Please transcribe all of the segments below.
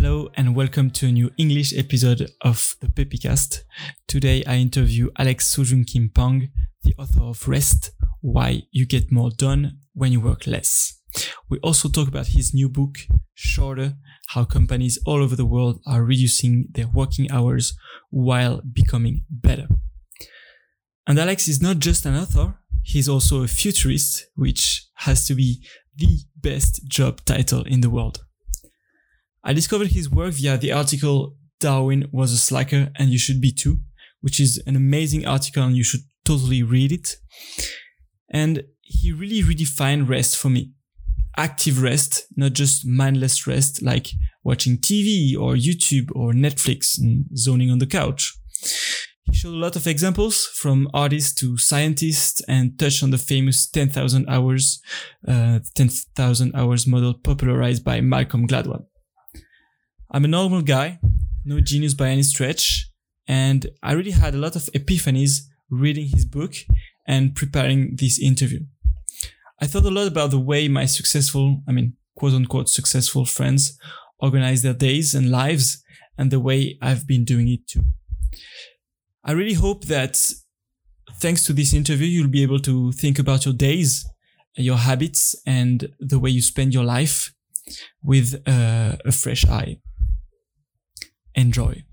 Hello and welcome to a new English episode of the Pepicast. Today I interview Alex Soojung Kim Pang, the author of Rest, Why You Get More Done When You Work Less. We also talk about his new book, Shorter, how companies all over the world are reducing their working hours while becoming better. And Alex is not just an author, he's also a futurist, which has to be the best job title in the world. I discovered his work via the article Darwin was a slacker and you should be too, which is an amazing article and you should totally read it. And he really redefined rest for me. Active rest, not just mindless rest like watching TV or YouTube or Netflix and zoning on the couch. He showed a lot of examples from artists to scientists and touched on the famous 10,000 hours, uh, 10,000 hours model popularized by Malcolm Gladwell. I'm a normal guy, no genius by any stretch, and I really had a lot of epiphanies reading his book and preparing this interview. I thought a lot about the way my successful, I mean, quote unquote successful friends organize their days and lives and the way I've been doing it too. I really hope that thanks to this interview, you'll be able to think about your days, your habits, and the way you spend your life with uh, a fresh eye. Enjoy.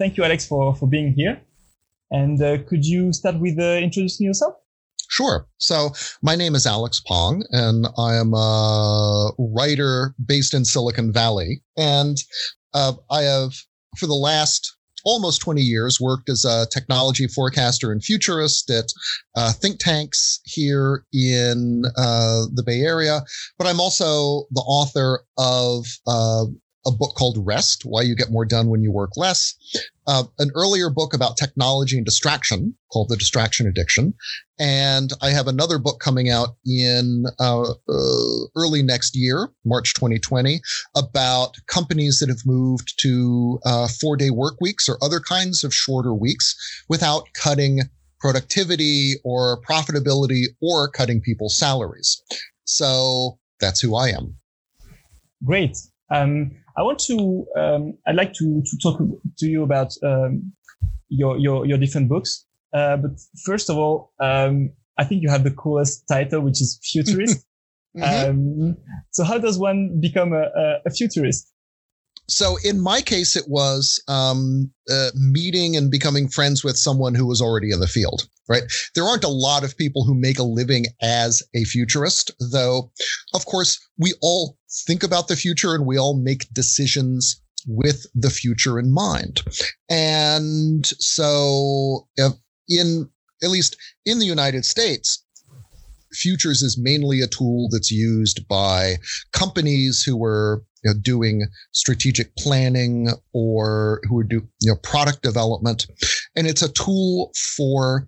Thank you, Alex, for, for being here. And uh, could you start with uh, introducing yourself? Sure. So my name is Alex Pang, and I am a writer based in Silicon Valley. And uh, I have, for the last almost 20 years, worked as a technology forecaster and futurist at uh, think tanks here in uh, the Bay Area. But I'm also the author of uh, a book called Rest Why You Get More Done When You Work Less, uh, an earlier book about technology and distraction called The Distraction Addiction. And I have another book coming out in uh, uh, early next year, March 2020, about companies that have moved to uh, four day work weeks or other kinds of shorter weeks without cutting productivity or profitability or cutting people's salaries. So that's who I am. Great. Um, I want to, um, I'd like to, to talk to you about um, your, your, your different books. Uh, but first of all, um, I think you have the coolest title, which is futurist. mm-hmm. Um, so how does one become a, a, a futurist? so in my case, it was um, uh, meeting and becoming friends with someone who was already in the field. Right? There aren't a lot of people who make a living as a futurist, though. Of course, we all think about the future and we all make decisions with the future in mind. And so, in at least in the United States, futures is mainly a tool that's used by companies who are you know, doing strategic planning or who are do you know product development, and it's a tool for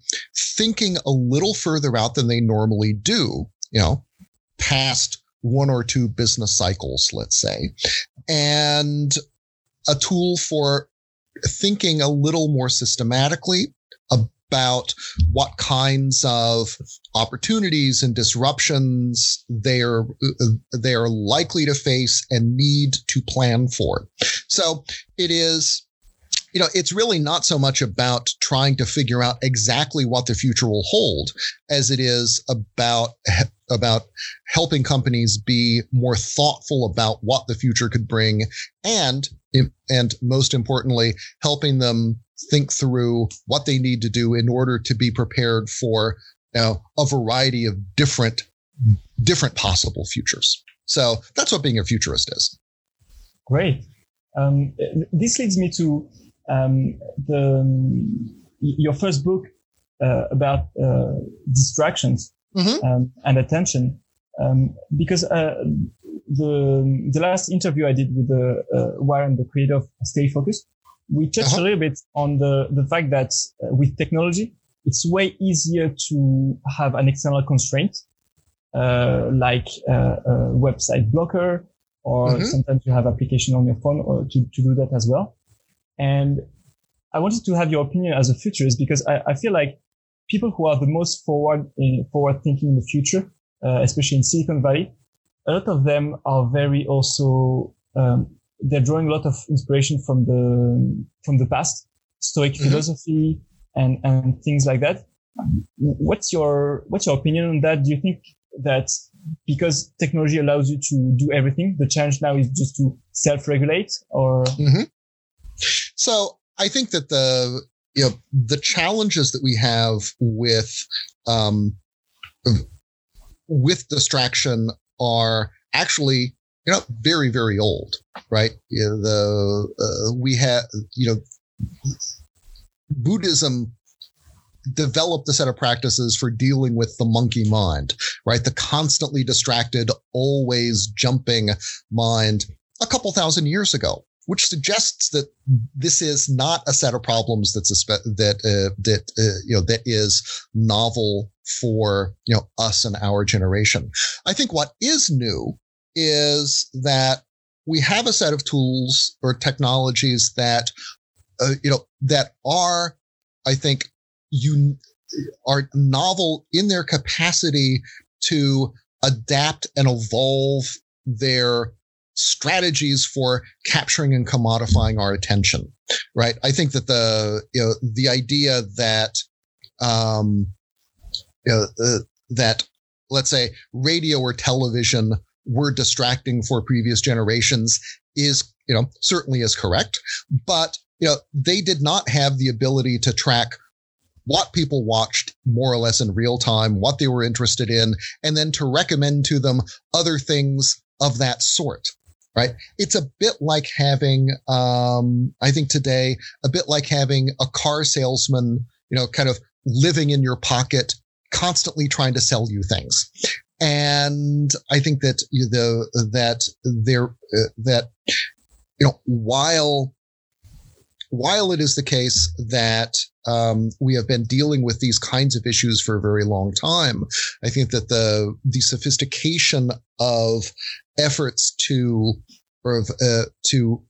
thinking a little further out than they normally do. You know, past one or two business cycles, let's say, and a tool for thinking a little more systematically about what kinds of opportunities and disruptions they're they're likely to face and need to plan for. So it is you know, it's really not so much about trying to figure out exactly what the future will hold as it is about about helping companies be more thoughtful about what the future could bring and and most importantly helping them think through what they need to do in order to be prepared for you know, a variety of different different possible futures. So that's what being a futurist is. Great. Um, this leads me to um, the your first book uh, about uh, distractions mm-hmm. um, and attention, um, because uh, the the last interview I did with the uh, Warren, the creator of Stay Focused, we touched uh-huh. a little bit on the the fact that uh, with technology, it's way easier to have an external constraint, uh, like a website blocker, or mm-hmm. sometimes you have application on your phone or to, to do that as well. And I wanted to have your opinion as a futurist because I, I feel like people who are the most forward in forward thinking in the future, uh, especially in Silicon Valley, a lot of them are very also um, they're drawing a lot of inspiration from the from the past, Stoic mm-hmm. philosophy and and things like that. What's your what's your opinion on that? Do you think that because technology allows you to do everything, the challenge now is just to self-regulate, or? Mm-hmm. So I think that the you know the challenges that we have with um, with distraction are actually you know very very old right? You know, the uh, we have you know buddhism developed a set of practices for dealing with the monkey mind right? The constantly distracted always jumping mind a couple thousand years ago which suggests that this is not a set of problems that's a spe- that uh, that uh, you know that is novel for you know us and our generation. I think what is new is that we have a set of tools or technologies that uh, you know that are I think you are novel in their capacity to adapt and evolve their strategies for capturing and commodifying our attention, right? I think that the you know the idea that um, you know, uh, that let's say radio or television were distracting for previous generations is you know certainly is correct, but you know they did not have the ability to track what people watched more or less in real time, what they were interested in, and then to recommend to them other things of that sort right? It's a bit like having, um, I think today, a bit like having a car salesman, you know, kind of living in your pocket, constantly trying to sell you things. And I think that the that there uh, that you know while while it is the case that um, we have been dealing with these kinds of issues for a very long time, I think that the the sophistication of efforts to or uh, to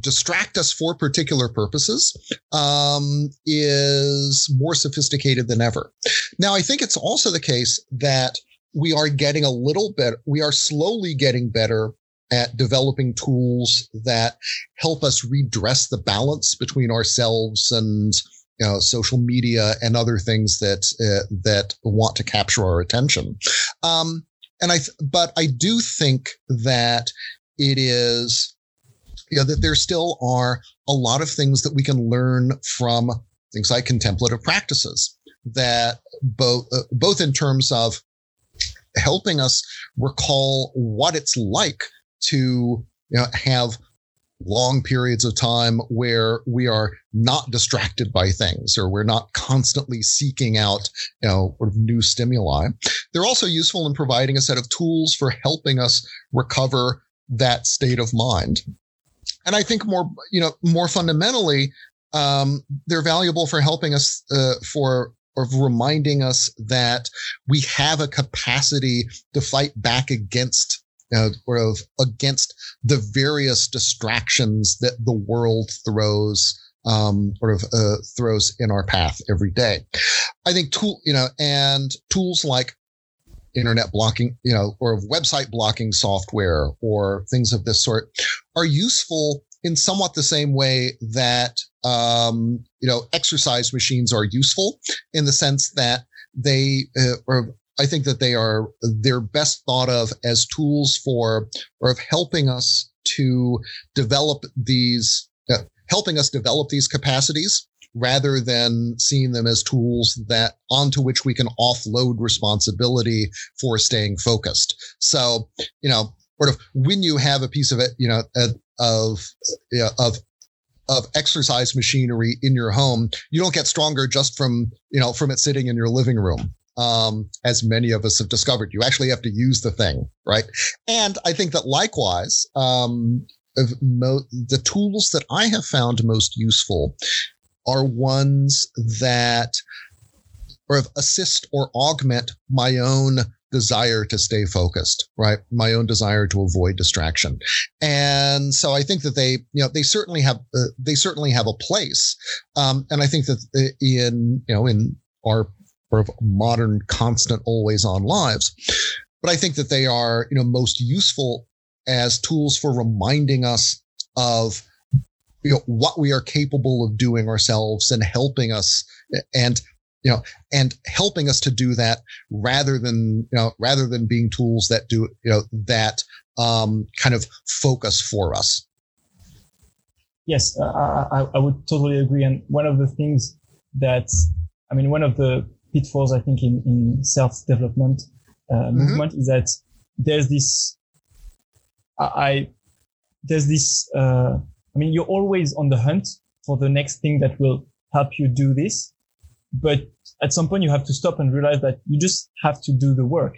distract us for particular purposes um, is more sophisticated than ever. Now, I think it's also the case that we are getting a little bit, we are slowly getting better at developing tools that help us redress the balance between ourselves and you know, social media and other things that uh, that want to capture our attention. Um, and I, th- but I do think that it is, you know, that there still are a lot of things that we can learn from things like contemplative practices that both, uh, both in terms of helping us recall what it's like to you know, have long periods of time where we are not distracted by things or we're not constantly seeking out you know sort of new stimuli. They're also useful in providing a set of tools for helping us recover that state of mind. And i think more you know more fundamentally um, they're valuable for helping us uh, for of reminding us that we have a capacity to fight back against uh, of against the various distractions that the world throws um, sort of uh, throws in our path every day. I think tool, you know, and tools like internet blocking, you know, or website blocking software or things of this sort are useful in somewhat the same way that um, you know exercise machines are useful in the sense that they uh, or I think that they are they're best thought of as tools for or of helping us to develop these uh, helping us develop these capacities rather than seeing them as tools that onto which we can offload responsibility for staying focused. So, you know, sort of when you have a piece of it, you know, of you know, of of exercise machinery in your home, you don't get stronger just from, you know, from it sitting in your living room um, as many of us have discovered. You actually have to use the thing, right? And I think that likewise, um, mo- the tools that I have found most useful are ones that or assist or augment my own desire to stay focused, right? My own desire to avoid distraction. And so I think that they, you know, they certainly have, uh, they certainly have a place. Um, and I think that uh, in, you know, in our of modern, constant, always on lives. But I think that they are, you know, most useful as tools for reminding us of you know what we are capable of doing ourselves and helping us and you know and helping us to do that rather than you know rather than being tools that do you know that um, kind of focus for us yes I, I would totally agree and one of the things that i mean one of the pitfalls i think in, in self-development uh, mm-hmm. movement is that there's this I there's this uh, I mean you're always on the hunt for the next thing that will help you do this but at some point you have to stop and realize that you just have to do the work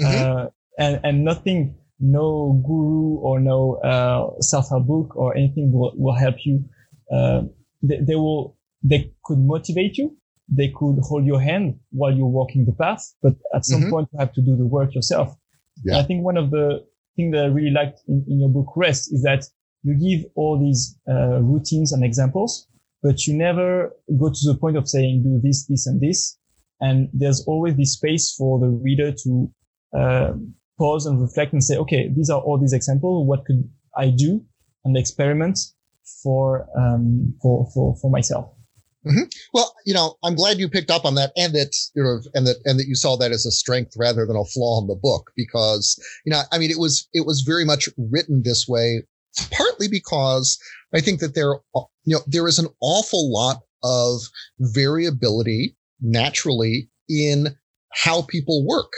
mm-hmm. uh, and and nothing no guru or no uh, self-help book or anything will, will help you uh, they, they will they could motivate you they could hold your hand while you're walking the path but at some mm-hmm. point you have to do the work yourself yeah. I think one of the things that I really liked in, in, your book Rest is that you give all these uh, routines and examples, but you never go to the point of saying do this, this, and this. And there's always this space for the reader to uh, pause and reflect and say, okay, these are all these examples. What could I do and experiment for um, for for for myself? Mm-hmm. Well, you know, I'm glad you picked up on that, and that you know, and that and that you saw that as a strength rather than a flaw in the book, because you know, I mean, it was it was very much written this way, partly because I think that there, you know, there is an awful lot of variability naturally in how people work.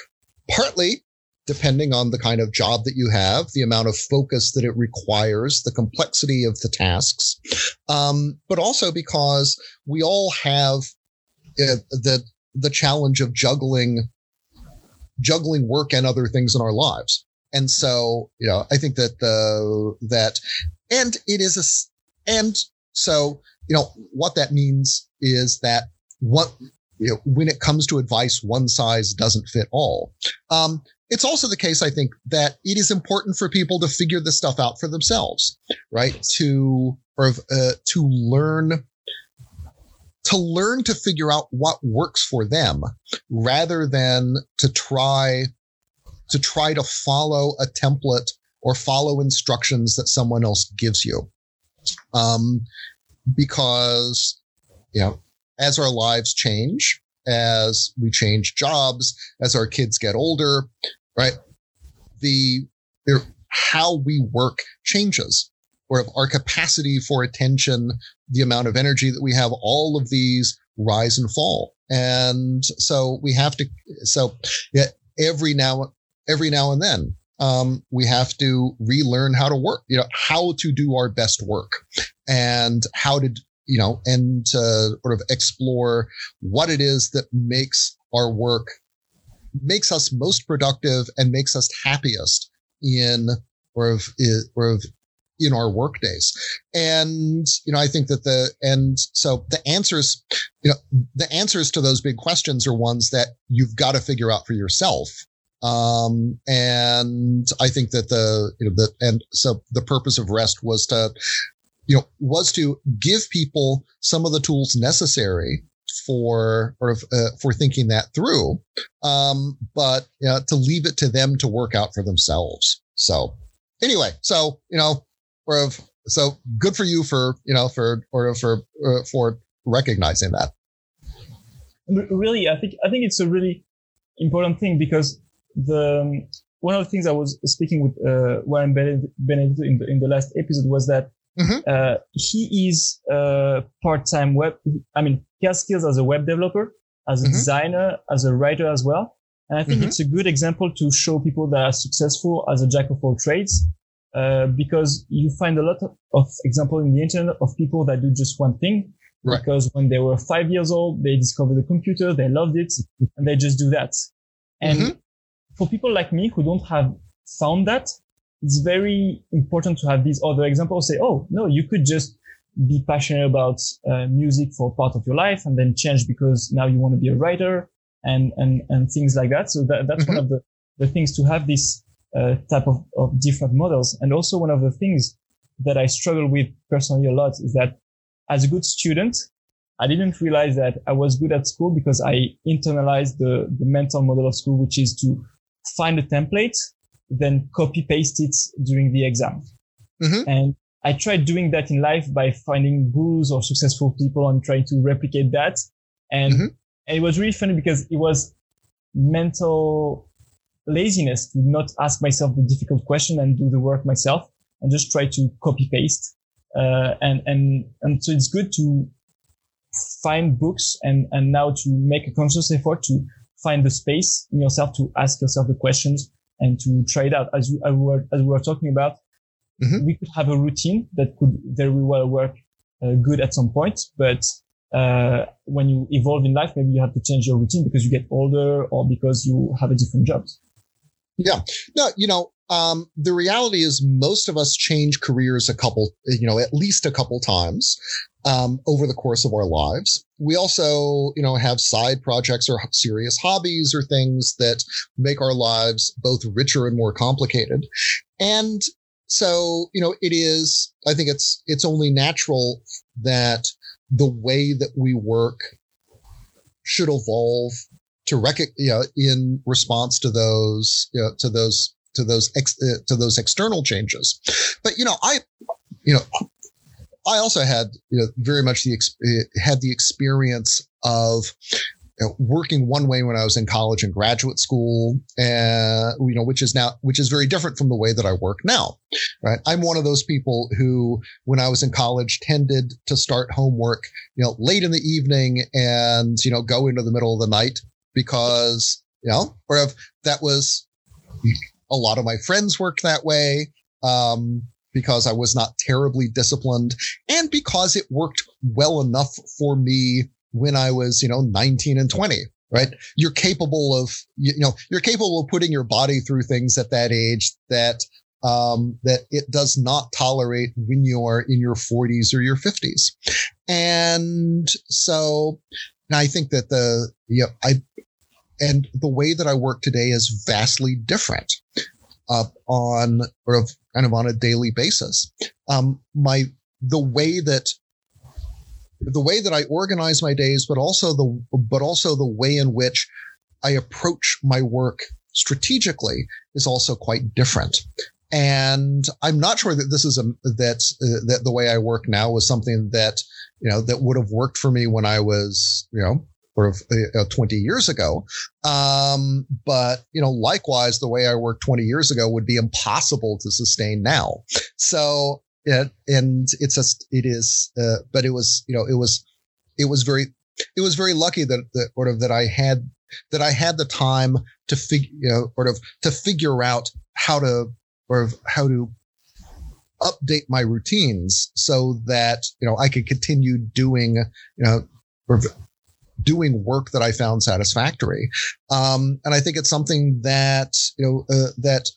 Partly depending on the kind of job that you have, the amount of focus that it requires, the complexity of the tasks, um, but also because we all have uh, the the challenge of juggling juggling work and other things in our lives. And so, you know, I think that the that and it is a and so, you know, what that means is that what you know, when it comes to advice, one size doesn't fit all. Um, it's also the case, I think, that it is important for people to figure this stuff out for themselves, right? To or uh, to learn to learn to figure out what works for them rather than to try to try to follow a template or follow instructions that someone else gives you um, because you know as our lives change as we change jobs as our kids get older right? The how we work changes, or our capacity for attention, the amount of energy that we have, all of these rise and fall. And so we have to, so yeah, every now, every now and then, um, we have to relearn how to work, you know, how to do our best work and how to, you know, and to sort of explore what it is that makes our work makes us most productive and makes us happiest in or of or of in our work days. And, you know, I think that the, and so the answers, you know, the answers to those big questions are ones that you've got to figure out for yourself. Um, and I think that the, you know, the, and so the purpose of rest was to, you know, was to give people some of the tools necessary for or uh, for thinking that through, um, but you know, to leave it to them to work out for themselves. So anyway, so you know, or so good for you for you know for or for uh, for recognizing that. Really, I think I think it's a really important thing because the um, one of the things I was speaking with uh, Warren Benedetto in the, in the last episode was that Mm-hmm. Uh, he is a part-time web. I mean, he has skills as a web developer, as a mm-hmm. designer, as a writer as well. And I think mm-hmm. it's a good example to show people that are successful as a jack of all trades, uh, because you find a lot of, example in the internet of people that do just one thing. Right. Because when they were five years old, they discovered the computer, they loved it, and they just do that. And mm-hmm. for people like me who don't have found that, it's very important to have these other examples say, oh, no, you could just be passionate about uh, music for part of your life and then change because now you want to be a writer and, and, and things like that. So that, that's mm-hmm. one of the, the things to have this uh, type of, of different models. And also one of the things that I struggle with personally a lot is that as a good student, I didn't realize that I was good at school because I internalized the, the mental model of school, which is to find a template then copy paste it during the exam. Mm-hmm. And I tried doing that in life by finding gurus or successful people and trying to replicate that. And, mm-hmm. and it was really funny because it was mental laziness to not ask myself the difficult question and do the work myself and just try to copy paste. Uh, and, and, and so it's good to find books and, and now to make a conscious effort to find the space in yourself to ask yourself the questions and to try it out. As, you, as, we, were, as we were talking about, mm-hmm. we could have a routine that could very well work uh, good at some point, but uh, when you evolve in life, maybe you have to change your routine because you get older or because you have a different job. Yeah. No, you know, um, the reality is most of us change careers a couple, you know, at least a couple times um, over the course of our lives. We also, you know, have side projects or serious hobbies or things that make our lives both richer and more complicated. And so, you know, it is, I think it's, it's only natural that the way that we work should evolve to rec- you know, in response to those, you know, to those, to those, ex- uh, to those external changes. But, you know, I, you know, I also had you know, very much the had the experience of you know, working one way when I was in college and graduate school, and you know, which is now which is very different from the way that I work now. Right, I'm one of those people who, when I was in college, tended to start homework you know late in the evening and you know go into the middle of the night because you know, or if that was a lot of my friends worked that way. Um, because I was not terribly disciplined and because it worked well enough for me when I was, you know, 19 and 20, right? You're capable of, you know, you're capable of putting your body through things at that age that, um, that it does not tolerate when you're in your 40s or your 50s. And so and I think that the, you know, I, and the way that I work today is vastly different uh, on or of kind of on a daily basis. Um, my the way that the way that I organize my days, but also the but also the way in which I approach my work strategically is also quite different. And I'm not sure that this is a that uh, that the way I work now was something that you know that would have worked for me when I was you know or uh, 20 years ago. Um, but you know, likewise, the way I worked 20 years ago would be impossible to sustain now. So, it, and it's just, it is, uh, but it was, you know, it was, it was very, it was very lucky that, that sort of that I had, that I had the time to figure, you know, sort of to figure out how to, or how to update my routines so that, you know, I could continue doing, you know, doing work that I found satisfactory. Um, and I think it's something that, you know, uh, that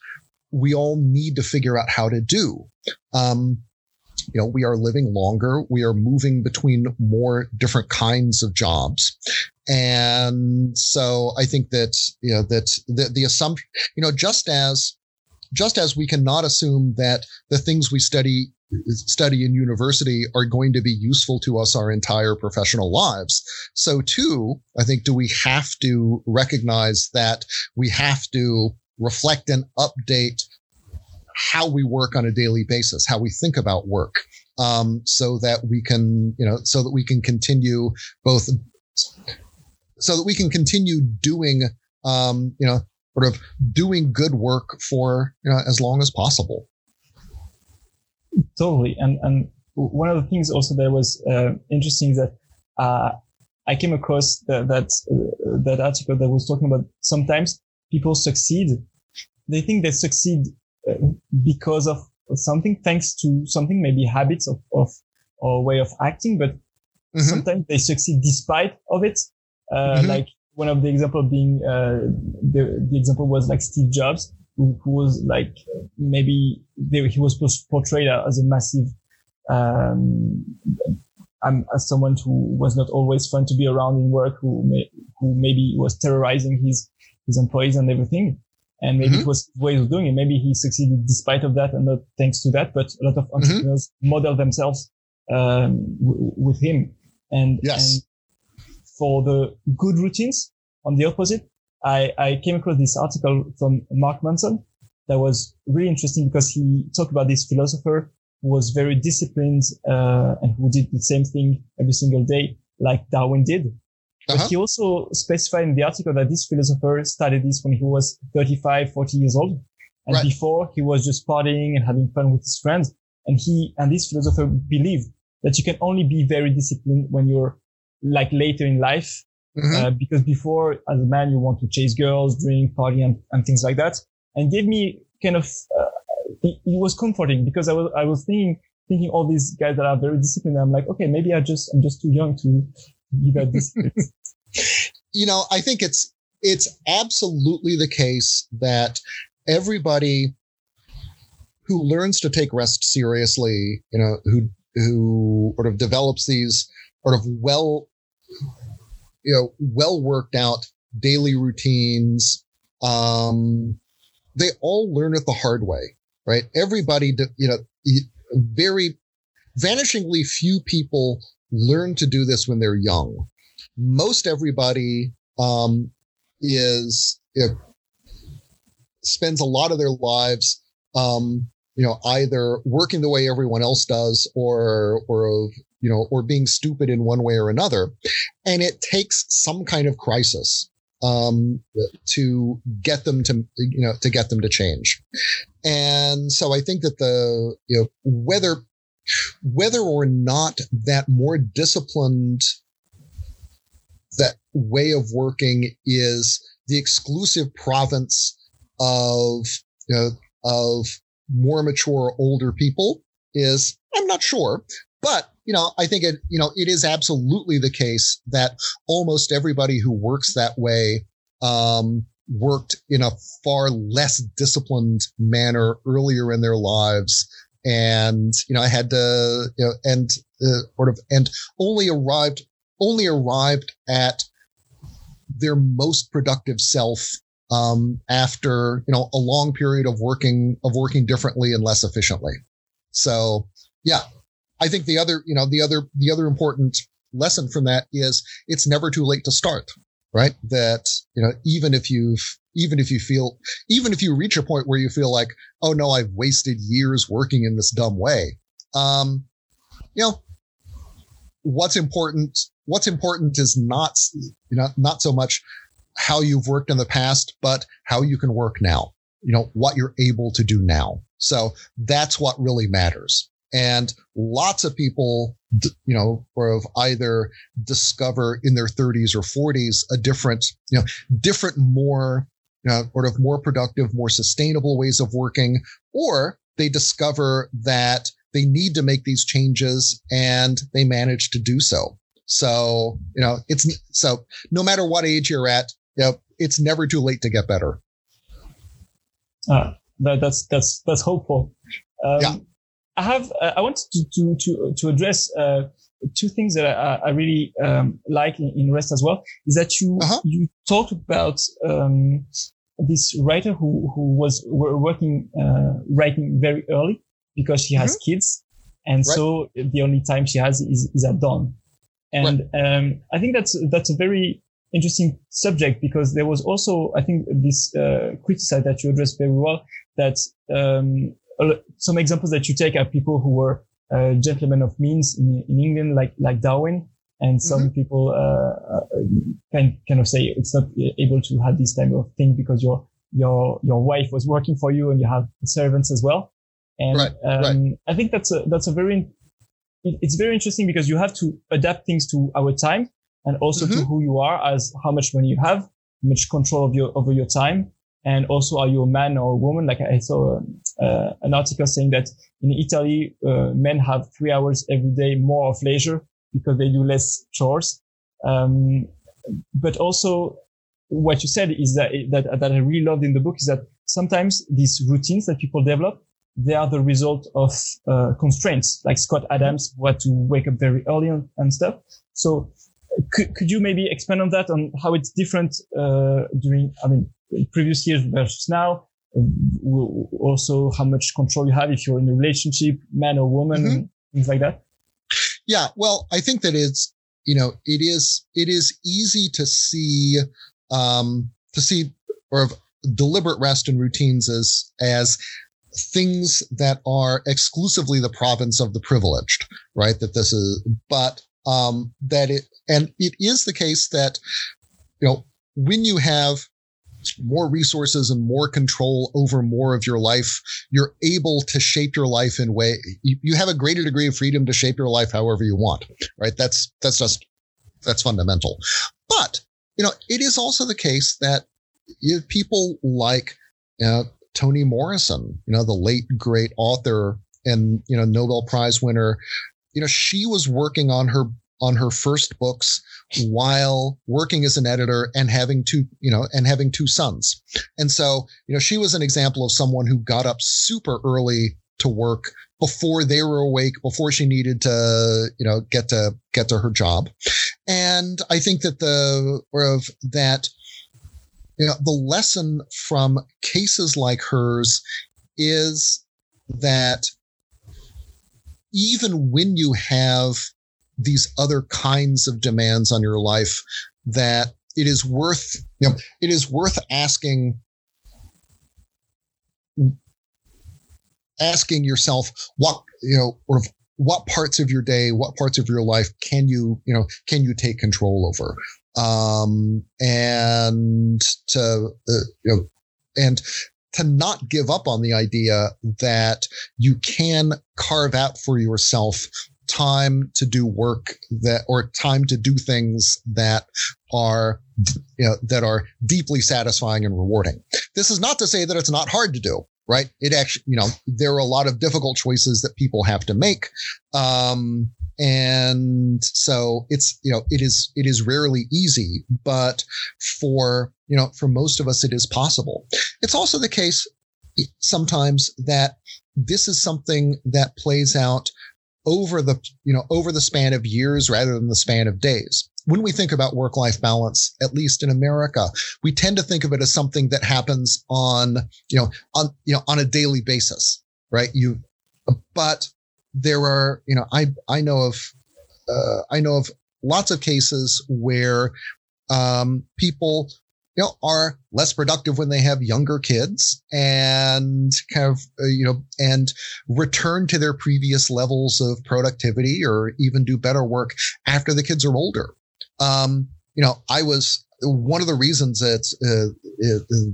we all need to figure out how to do. Um, you know, we are living longer. We are moving between more different kinds of jobs. And so I think that, you know, that the, the assumption, you know, just as, just as we cannot assume that the things we study study in university are going to be useful to us our entire professional lives. So too, I think, do we have to recognize that we have to reflect and update how we work on a daily basis, how we think about work, um, so that we can, you know, so that we can continue both, so that we can continue doing, um, you know, sort of doing good work for you know, as long as possible. Totally. And, and one of the things also that was uh, interesting is that uh, I came across the, that uh, that article that was talking about sometimes people succeed. They think they succeed uh, because of something, thanks to something, maybe habits of, of or way of acting, but mm-hmm. sometimes they succeed despite of it. Uh, mm-hmm. Like one of the example being uh, the the example was like Steve Jobs who, who was like maybe they, he was portrayed as a massive um, um, as someone who was not always fun to be around in work, who may, who maybe was terrorizing his his employees and everything. And maybe mm-hmm. it was ways of doing it. Maybe he succeeded despite of that and not thanks to that. But a lot of mm-hmm. entrepreneurs mm-hmm. model themselves um, w- with him. And, yes. and for the good routines, on the opposite, I, I came across this article from Mark Manson that was really interesting because he talked about this philosopher who was very disciplined uh, and who did the same thing every single day, like Darwin did. Uh-huh. But he also specified in the article that this philosopher started this when he was 35, 40 years old. And right. before he was just partying and having fun with his friends. And he, and this philosopher believed that you can only be very disciplined when you're like later in life. Mm-hmm. Uh, because before as a man, you want to chase girls, drink, party and, and things like that. And gave me kind of, uh, it, it, was comforting because I was, I was thinking, thinking all these guys that are very disciplined. I'm like, okay, maybe I just, I'm just too young to be that disciplined. you know, I think it's, it's absolutely the case that everybody who learns to take rest seriously, you know, who who sort of develops these sort of well, you know, well worked out daily routines, um, they all learn it the hard way, right? Everybody, you know, very vanishingly few people learn to do this when they're young. Most everybody um, is you know, spends a lot of their lives, um, you know, either working the way everyone else does or, or, you know, or being stupid in one way or another. And it takes some kind of crisis, um, to get them to, you know, to get them to change. And so I think that the, you know, whether, whether or not that more disciplined that way of working is the exclusive province of you know, of more mature older people is I'm not sure, but you know I think it you know it is absolutely the case that almost everybody who works that way um, worked in a far less disciplined manner earlier in their lives and you know I had to you know and uh, sort of and only arrived only arrived at their most productive self um, after you know a long period of working of working differently and less efficiently. So yeah, I think the other you know the other the other important lesson from that is it's never too late to start. Right? That you know even if you've even if you feel even if you reach a point where you feel like oh no I've wasted years working in this dumb way. Um, you know what's important what's important is not you know not so much how you've worked in the past, but how you can work now, you know, what you're able to do now. So that's what really matters. And lots of people, you know, sort of either discover in their 30s or 40s a different, you know, different, more, you know, sort of more productive, more sustainable ways of working, or they discover that they need to make these changes and they manage to do so. So, you know, it's so no matter what age you're at, yeah, it's never too late to get better. Uh, that, that's that's that's hopeful. Um, yeah. I have uh, I wanted to to to, to address uh, two things that I, I really um, like in, in, REST as well. Is that you uh-huh. you talked about um, this writer who who was working uh, writing very early because she has mm-hmm. kids, and right. so the only time she has is, is at dawn. And right. um, I think that's that's a very interesting subject because there was also, I think, this uh, criticized that you addressed very well. That um, some examples that you take are people who were uh, gentlemen of means in, in England, like like Darwin, and some mm-hmm. people uh, uh, can kind of say it's not able to have this type of thing because your your your wife was working for you and you have servants as well. And right, um, right. I think that's a that's a very it's very interesting because you have to adapt things to our time and also mm-hmm. to who you are as how much money you have, much control of your over your time, and also are you a man or a woman? Like I saw uh, an article saying that in Italy, uh, men have three hours every day more of leisure because they do less chores. Um, but also, what you said is that, that that I really loved in the book is that sometimes these routines that people develop they are the result of uh, constraints. Like Scott Adams who had to wake up very early and, and stuff. So could, could you maybe expand on that on how it's different uh, during i mean previous years versus now also how much control you have if you're in a relationship man or woman mm-hmm. things like that yeah well i think that it's you know it is it is easy to see um to see or deliberate rest and routines as as things that are exclusively the province of the privileged, right? That this is, but um, that it, and it is the case that, you know, when you have more resources and more control over more of your life, you're able to shape your life in way you, you have a greater degree of freedom to shape your life however you want, right? That's that's just that's fundamental. But you know, it is also the case that you people like uh, Toni Morrison, you know, the late great author and you know Nobel Prize winner, you know, she was working on her on her first books while working as an editor and having two, you know, and having two sons. And so, you know, she was an example of someone who got up super early to work before they were awake, before she needed to, you know, get to get to her job. And I think that the of that you know, the lesson from cases like hers is that even when you have these other kinds of demands on your life, that it is worth, you know, it is worth asking asking yourself what you know or what parts of your day what parts of your life can you you know can you take control over? Um, and to uh, you know, and to not give up on the idea that you can carve out for yourself time to do work that or time to do things that are you know that are deeply satisfying and rewarding. This is not to say that it's not hard to do right? It actually you know there are a lot of difficult choices that people have to make. Um and so it's you know it is it is rarely easy but for you know for most of us it is possible. It's also the case sometimes that this is something that plays out over the you know over the span of years rather than the span of days. When we think about work life balance at least in america we tend to think of it as something that happens on you know on you know on a daily basis right? You but there are, you know, I I know of uh, I know of lots of cases where um, people you know are less productive when they have younger kids and kind of uh, you know and return to their previous levels of productivity or even do better work after the kids are older. Um, you know i was one of the reasons that uh,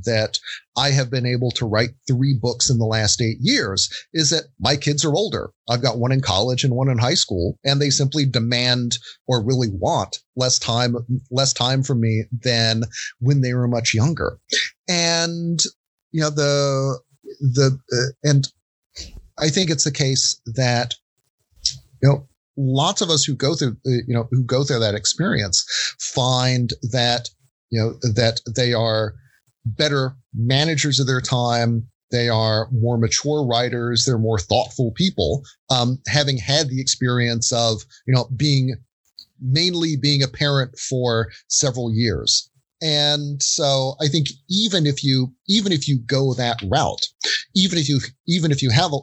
that I have been able to write three books in the last eight years is that my kids are older. I've got one in college and one in high school, and they simply demand or really want less time less time from me than when they were much younger. And you know the the uh, and I think it's the case that you know lots of us who go through uh, you know who go through that experience find that you know that they are better managers of their time. They are more mature writers. They're more thoughtful people. Um, having had the experience of you know being mainly being a parent for several years. And so i think even if you even if you go that route even if you even if you have a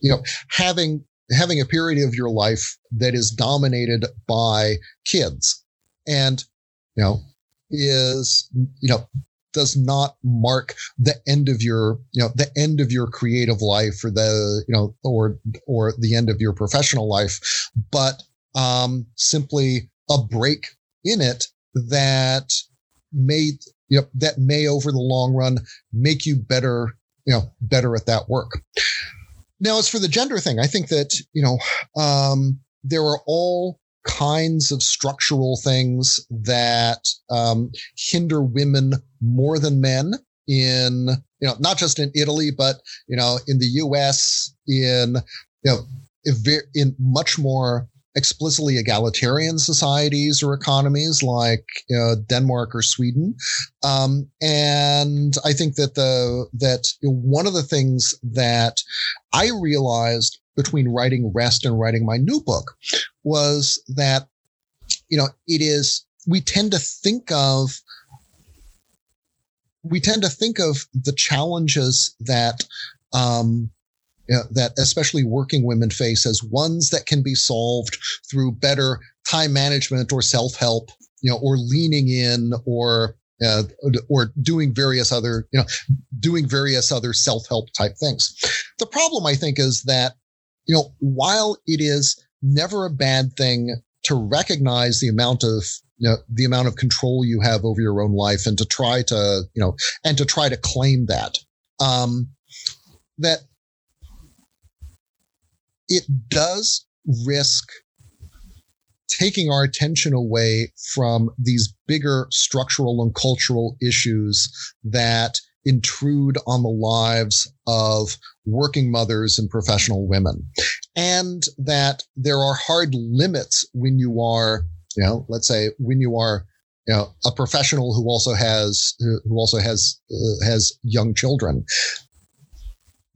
you know having having a period of your life that is dominated by kids and you know is you know does not mark the end of your you know the end of your creative life or the you know or or the end of your professional life but um simply a break in it that may you know that may over the long run make you better you know better at that work. Now, as for the gender thing, I think that, you know, um, there are all kinds of structural things that um, hinder women more than men in, you know, not just in Italy, but, you know, in the US, in, you know, in much more explicitly egalitarian societies or economies like Denmark or Sweden. Um, and I think that the that one of the things that I realized between writing Rest and writing my new book was that you know it is we tend to think of we tend to think of the challenges that um, know, that especially working women face as ones that can be solved through better time management or self help, you know, or leaning in or uh, or doing various other, you know, doing various other self-help type things. The problem, I think, is that, you know, while it is never a bad thing to recognize the amount of you know, the amount of control you have over your own life and to try to, you know, and to try to claim that, um, that it does risk taking our attention away from these bigger structural and cultural issues that intrude on the lives of working mothers and professional women. And that there are hard limits when you are, you know, let's say when you are you know, a professional who also has who also has uh, has young children.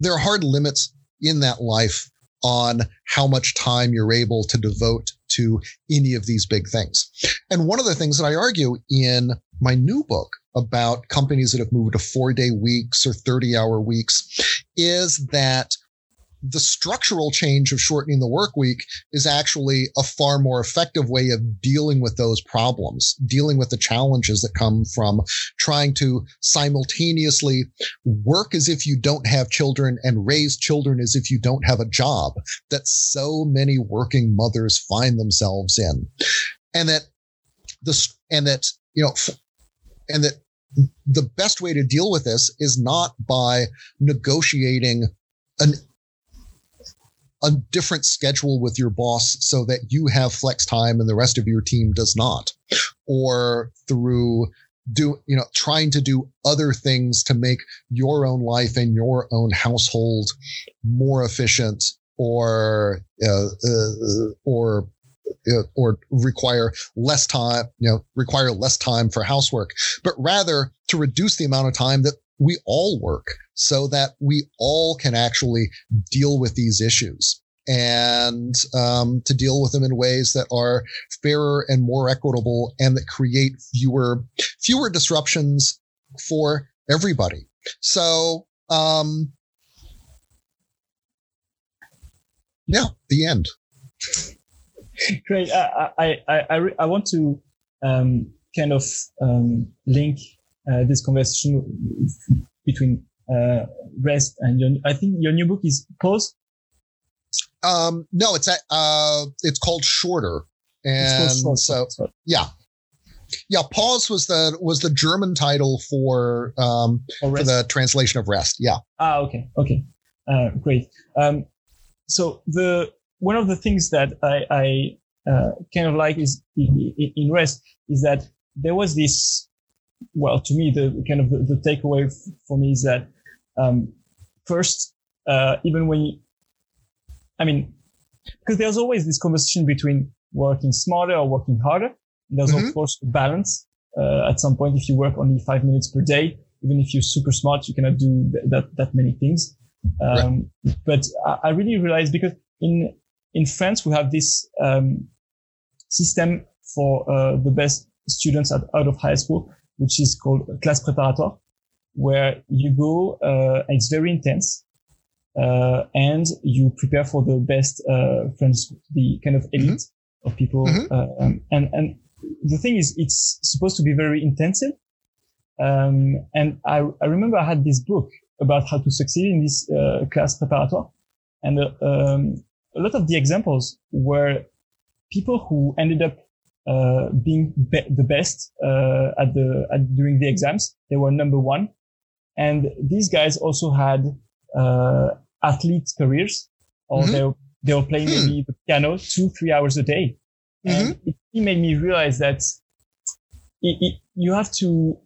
There are hard limits in that life on how much time you're able to devote to any of these big things. And one of the things that I argue in my new book about companies that have moved to four day weeks or 30 hour weeks is that the structural change of shortening the work week is actually a far more effective way of dealing with those problems, dealing with the challenges that come from trying to simultaneously work as if you don't have children and raise children as if you don't have a job that so many working mothers find themselves in. And that the, and that, you know, and that the best way to deal with this is not by negotiating an a different schedule with your boss so that you have flex time and the rest of your team does not. Or through do you know trying to do other things to make your own life and your own household more efficient or uh, uh, or uh, or require less time you know require less time for housework but rather to reduce the amount of time that we all work so that we all can actually deal with these issues and um, to deal with them in ways that are fairer and more equitable and that create fewer fewer disruptions for everybody. So um, yeah, the end. Great. I I I, I, want to um, kind of um, link this conversation between uh, rest and your, I think your new book is pause. Um, no, it's uh, it's called shorter. And short, so, short. yeah, yeah. Pause was the, was the German title for, um, for the translation of rest. Yeah. Ah, okay. Okay. Uh, great. Um, so the, one of the things that I, I, uh, kind of like is in, in rest is that there was this well, to me, the kind of the, the takeaway f- for me is that um, first, uh, even when you, I mean, because there's always this conversation between working smarter or working harder. There's mm-hmm. of course balance. Uh, at some point, if you work only five minutes per day, even if you're super smart, you cannot do th- that that many things. Um, right. But I, I, really realized because in in France we have this um, system for uh, the best students at, out of high school which is called class préparatoire, where you go, uh, it's very intense, uh, and you prepare for the best uh, friends, the kind of elite mm-hmm. of people. Mm-hmm. Um, and and the thing is, it's supposed to be very intensive. Um, and I, I remember I had this book about how to succeed in this uh, class préparatoire, and uh, um, a lot of the examples were people who ended up uh, being be- the best uh, at the at, during the exams. They were number one, and these guys also had uh, athlete careers, or mm-hmm. they they were playing hmm. maybe the piano two three hours a day. Mm-hmm. It, it, made me realize that it, it, you have to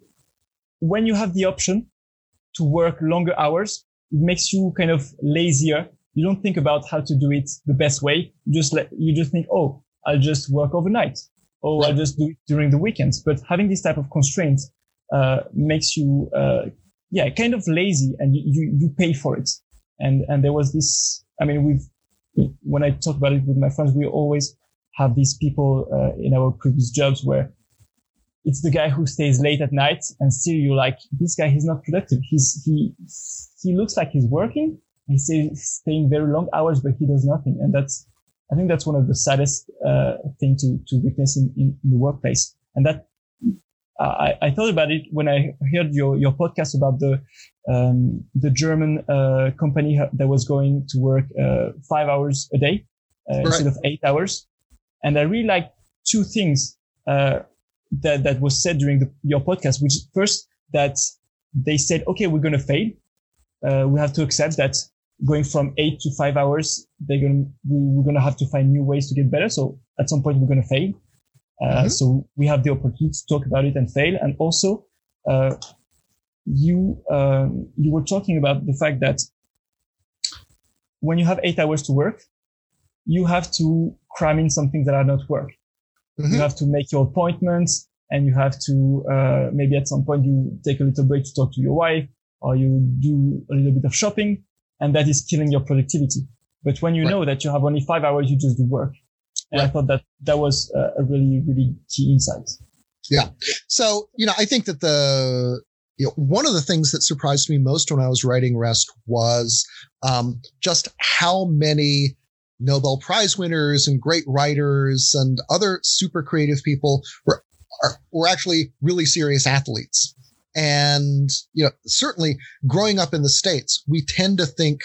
when you have the option to work longer hours, it makes you kind of lazier. You don't think about how to do it the best way. You just let, you just think, oh, I'll just work overnight oh. I'll just do it during the weekends. But having this type of constraints uh, makes you, uh, yeah, kind of lazy, and you, you, you pay for it. And and there was this. I mean, we've when I talk about it with my friends, we always have these people uh, in our previous jobs where it's the guy who stays late at night, and still you're like, this guy he's not productive. He's he he looks like he's working. He's staying very long hours, but he does nothing, and that's I think that's one of the saddest uh, thing to to witness in, in, in, the workplace, and that I, I thought about it when I heard your, your podcast about the um, the German uh, company that was going to work uh, five hours a day uh, right. instead of eight hours, and I really like two things uh, that that was said during the, your podcast. Which first that they said, okay, we're going to fail. Uh, we have to accept that going from eight to five hours, they're going to, we're going to have to find new ways to get better. So at some point, we're going to fail. Uh, mm-hmm. So we have the opportunity to talk about it and fail. And also, uh, you um, you were talking about the fact that when you have eight hours to work, you have to cram in some things that are not work. Mm-hmm. You have to make your appointments, and you have to uh, maybe at some point you take a little break to talk to your wife, or you do a little bit of shopping, and that is killing your productivity. But when you right. know that you have only five hours, you just do work. And right. I thought that that was a really, really key insight. Yeah. So, you know, I think that the, you know, one of the things that surprised me most when I was writing Rest was um, just how many Nobel Prize winners and great writers and other super creative people were, are, were actually really serious athletes. And, you know, certainly growing up in the States, we tend to think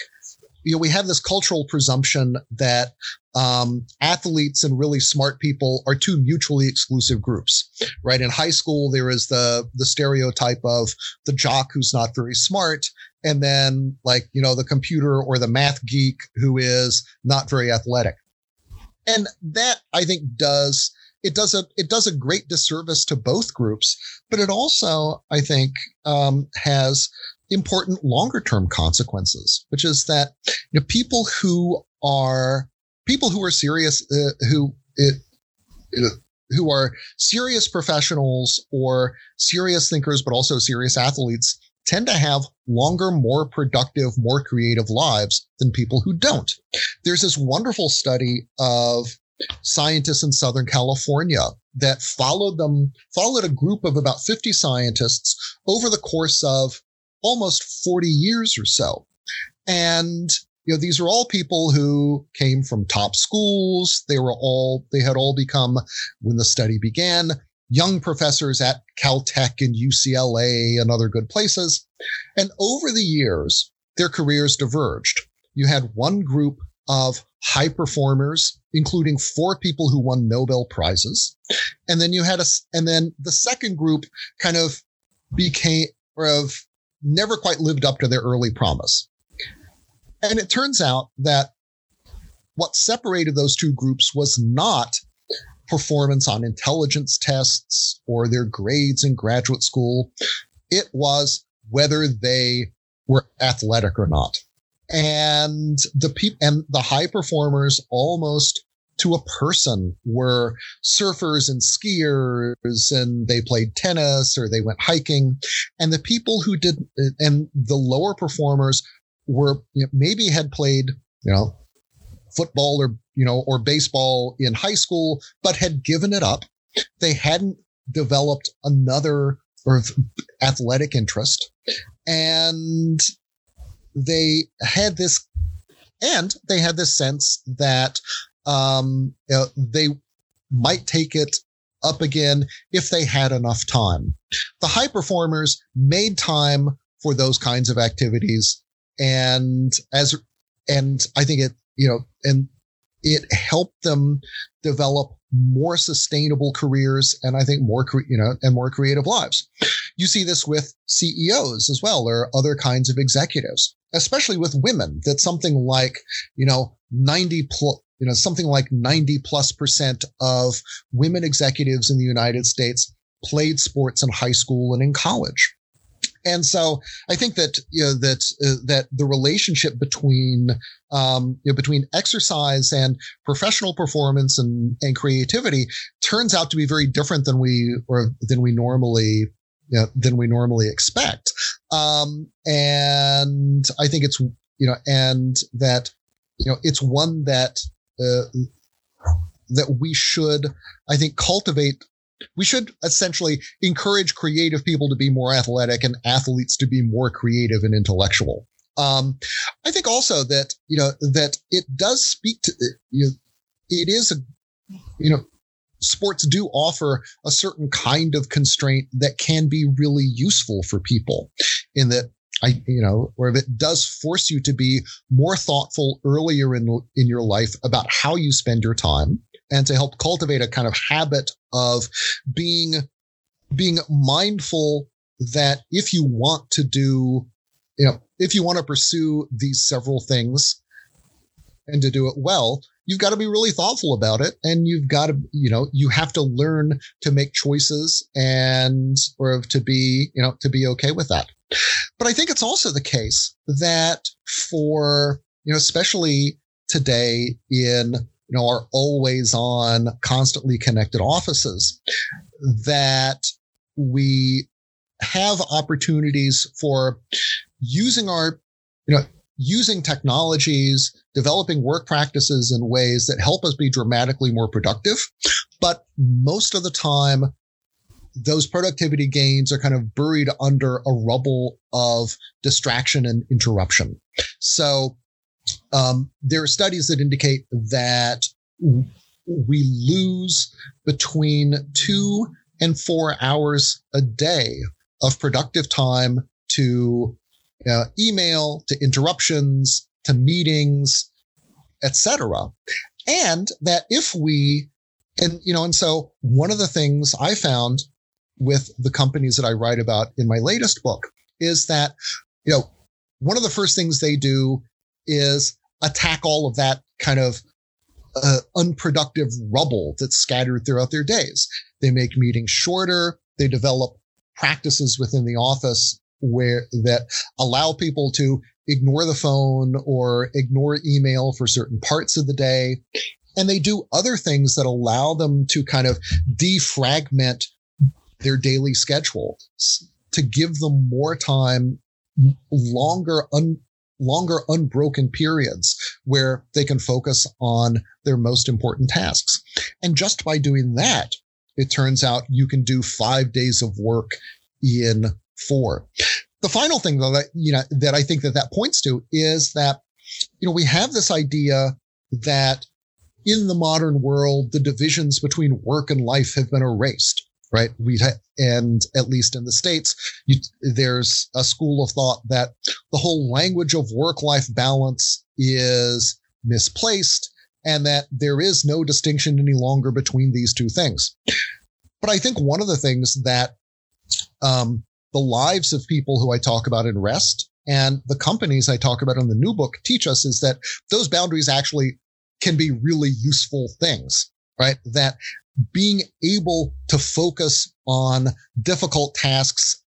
you know, we have this cultural presumption that um, athletes and really smart people are two mutually exclusive groups, right? In high school, there is the the stereotype of the jock who's not very smart, and then like you know the computer or the math geek who is not very athletic, and that I think does it does a it does a great disservice to both groups, but it also I think um, has important longer term consequences, which is that you know, people who are people who are serious, uh, who it, it, who are serious professionals or serious thinkers, but also serious athletes tend to have longer, more productive, more creative lives than people who don't. There's this wonderful study of scientists in Southern California that followed them, followed a group of about 50 scientists over the course of almost 40 years or so. And you know, these are all people who came from top schools. They were all, they had all become, when the study began, young professors at Caltech and UCLA and other good places. And over the years, their careers diverged. You had one group of high performers, including four people who won Nobel prizes. And then you had a, and then the second group kind of became, or of never quite lived up to their early promise. And it turns out that what separated those two groups was not performance on intelligence tests or their grades in graduate school. It was whether they were athletic or not. And the people and the high performers almost to a person were surfers and skiers and they played tennis or they went hiking. And the people who did, and the lower performers were you know, maybe had played, you know, football or, you know, or baseball in high school, but had given it up. They hadn't developed another or athletic interest and they had this and they had this sense that um, you know, they might take it up again if they had enough time. The high performers made time for those kinds of activities. And as, and I think it, you know, and it helped them develop more sustainable careers and I think more, you know, and more creative lives. You see this with CEOs as well, or other kinds of executives, especially with women. That something like, you know, 90 plus, you know, something like 90 plus percent of women executives in the United States played sports in high school and in college. And so I think that you know that uh, that the relationship between um, you know, between exercise and professional performance and, and creativity turns out to be very different than we or than we normally you know, than we normally expect. Um, and I think it's you know and that you know it's one that uh, that we should, I think, cultivate. We should essentially encourage creative people to be more athletic and athletes to be more creative and intellectual. Um, I think also that you know that it does speak to you know, it is a you know sports do offer a certain kind of constraint that can be really useful for people in that I, you know, where it does force you to be more thoughtful earlier in, in your life about how you spend your time and to help cultivate a kind of habit of being, being mindful that if you want to do, you know, if you want to pursue these several things and to do it well, you've got to be really thoughtful about it and you've got to you know you have to learn to make choices and or to be you know to be okay with that. But i think it's also the case that for you know especially today in you know our always on constantly connected offices that we have opportunities for using our you know using technologies, developing work practices in ways that help us be dramatically more productive. But most of the time, those productivity gains are kind of buried under a rubble of distraction and interruption. So um, there are studies that indicate that we lose between two and four hours a day of productive time to uh, email to interruptions to meetings, etc. And that if we, and you know, and so one of the things I found with the companies that I write about in my latest book is that, you know, one of the first things they do is attack all of that kind of uh, unproductive rubble that's scattered throughout their days. They make meetings shorter. They develop practices within the office where that allow people to ignore the phone or ignore email for certain parts of the day. And they do other things that allow them to kind of defragment their daily schedule to give them more time, longer, un, longer unbroken periods where they can focus on their most important tasks. And just by doing that, it turns out you can do five days of work in four. The final thing though that, you know, that I think that that points to is that, you know, we have this idea that in the modern world, the divisions between work and life have been erased right? We ha- and at least in the states, you, there's a school of thought that the whole language of work-life balance is misplaced, and that there is no distinction any longer between these two things. But I think one of the things that um, the lives of people who I talk about in rest and the companies I talk about in the new book teach us is that those boundaries actually can be really useful things, right? That being able to focus on difficult tasks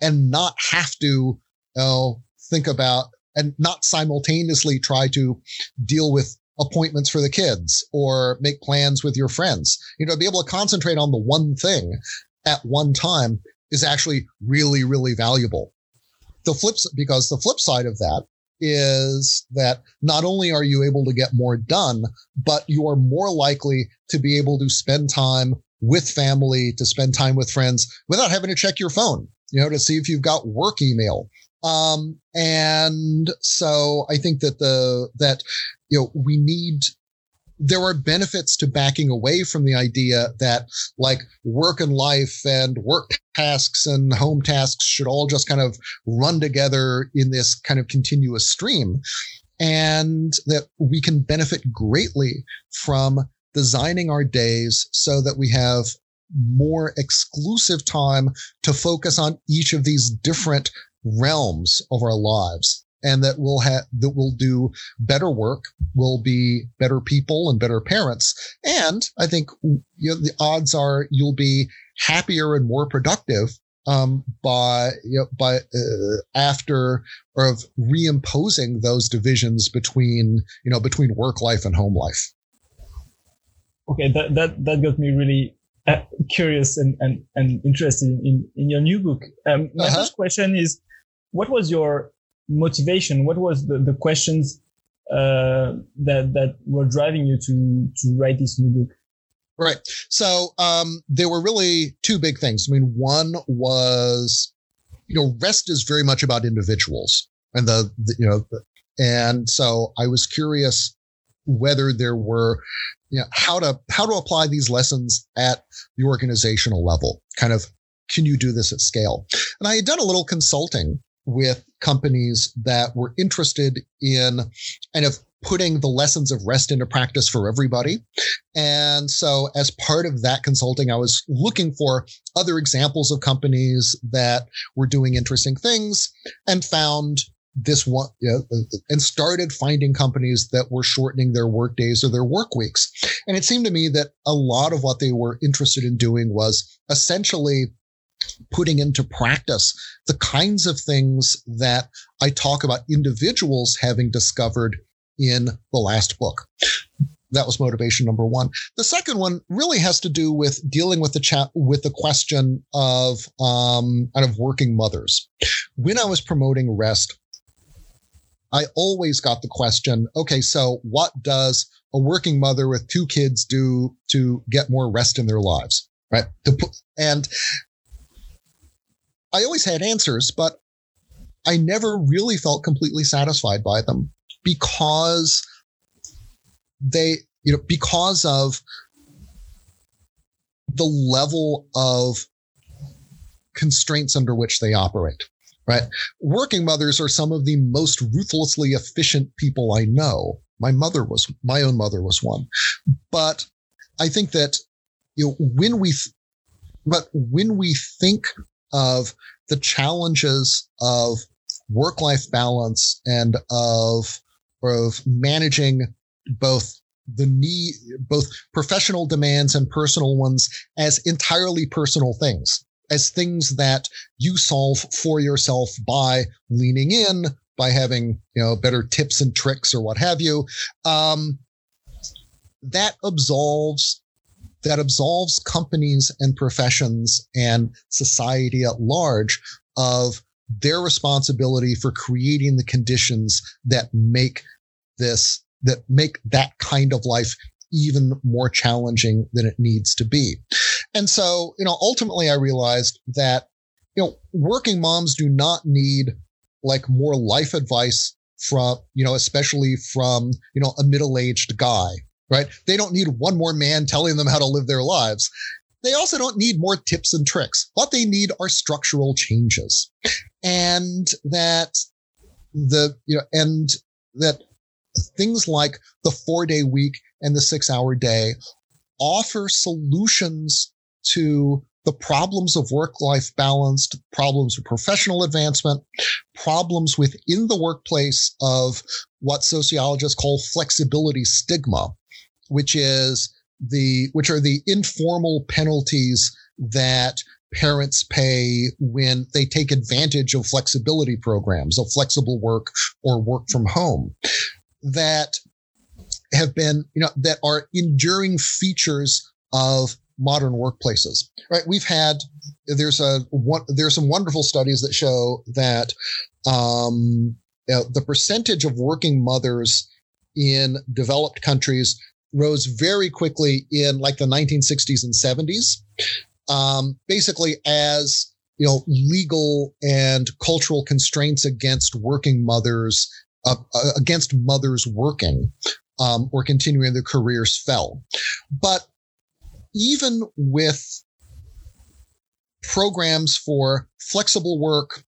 and not have to you know, think about and not simultaneously try to deal with appointments for the kids or make plans with your friends. You know, be able to concentrate on the one thing at one time is actually really, really valuable. The flips, because the flip side of that is that not only are you able to get more done, but you are more likely to be able to spend time with family, to spend time with friends without having to check your phone, you know, to see if you've got work email. Um, and so I think that the, that, you know, we need there are benefits to backing away from the idea that like work and life and work tasks and home tasks should all just kind of run together in this kind of continuous stream and that we can benefit greatly from designing our days so that we have more exclusive time to focus on each of these different realms of our lives and that we'll have that we'll do better work, we'll be better people and better parents. And I think you know, the odds are you'll be happier and more productive um, by you know, by uh, after or of reimposing those divisions between you know between work life and home life. Okay, that that that got me really uh, curious and, and and interested in in your new book. Um, my uh-huh. first question is, what was your motivation? What was the, the questions uh, that that were driving you to to write this new book? Right. So um, there were really two big things. I mean, one was, you know, rest is very much about individuals, and the, the you know, and so I was curious whether there were you know, how to how to apply these lessons at the organizational level. Kind of, can you do this at scale? And I had done a little consulting with companies that were interested in kind of putting the lessons of rest into practice for everybody. And so as part of that consulting, I was looking for other examples of companies that were doing interesting things and found this one you know, uh, uh, and started finding companies that were shortening their work days or their work weeks. And it seemed to me that a lot of what they were interested in doing was essentially putting into practice the kinds of things that I talk about individuals having discovered in the last book. That was motivation number one. The second one really has to do with dealing with the chat with the question of um, kind of working mothers. When I was promoting rest, I always got the question, okay, so what does a working mother with two kids do to get more rest in their lives? Right. And I always had answers, but I never really felt completely satisfied by them because they, you know, because of the level of constraints under which they operate, right? Working mothers are some of the most ruthlessly efficient people I know. My mother was, my own mother was one. But I think that, you know, when we, but when we think of the challenges of work life balance and of of managing both the need, both professional demands and personal ones as entirely personal things, as things that you solve for yourself by leaning in, by having, you know, better tips and tricks or what have you. Um, that absolves that absolves companies and professions and society at large of their responsibility for creating the conditions that make this, that make that kind of life even more challenging than it needs to be. And so, you know, ultimately I realized that, you know, working moms do not need like more life advice from, you know, especially from, you know, a middle-aged guy, right? They don't need one more man telling them how to live their lives. They also don't need more tips and tricks. What they need are structural changes. And that the, you know, and that things like the four day week and the six hour day offer solutions to the problems of work life balance, problems of professional advancement, problems within the workplace of what sociologists call flexibility stigma, which is the, which are the informal penalties that parents pay when they take advantage of flexibility programs of flexible work or work from home that have been, you know, that are enduring features of modern workplaces, right? We've had, there's a, there's some wonderful studies that show that, um, you know, the percentage of working mothers in developed countries rose very quickly in like the 1960s and 70s. Um, basically as, you know, legal and cultural constraints against working mothers uh, uh, against mothers working um, or continuing their careers fell. But even with programs for flexible work,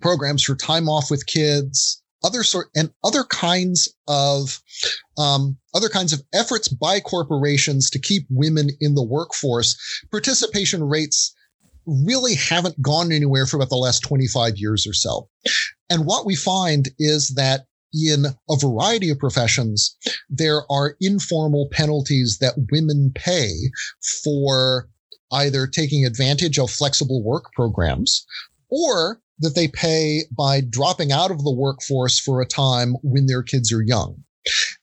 programs for time off with kids, other sort and other kinds of um, other kinds of efforts by corporations to keep women in the workforce, participation rates really haven't gone anywhere for about the last 25 years or so. And what we find is that in a variety of professions, there are informal penalties that women pay for either taking advantage of flexible work programs or that they pay by dropping out of the workforce for a time when their kids are young.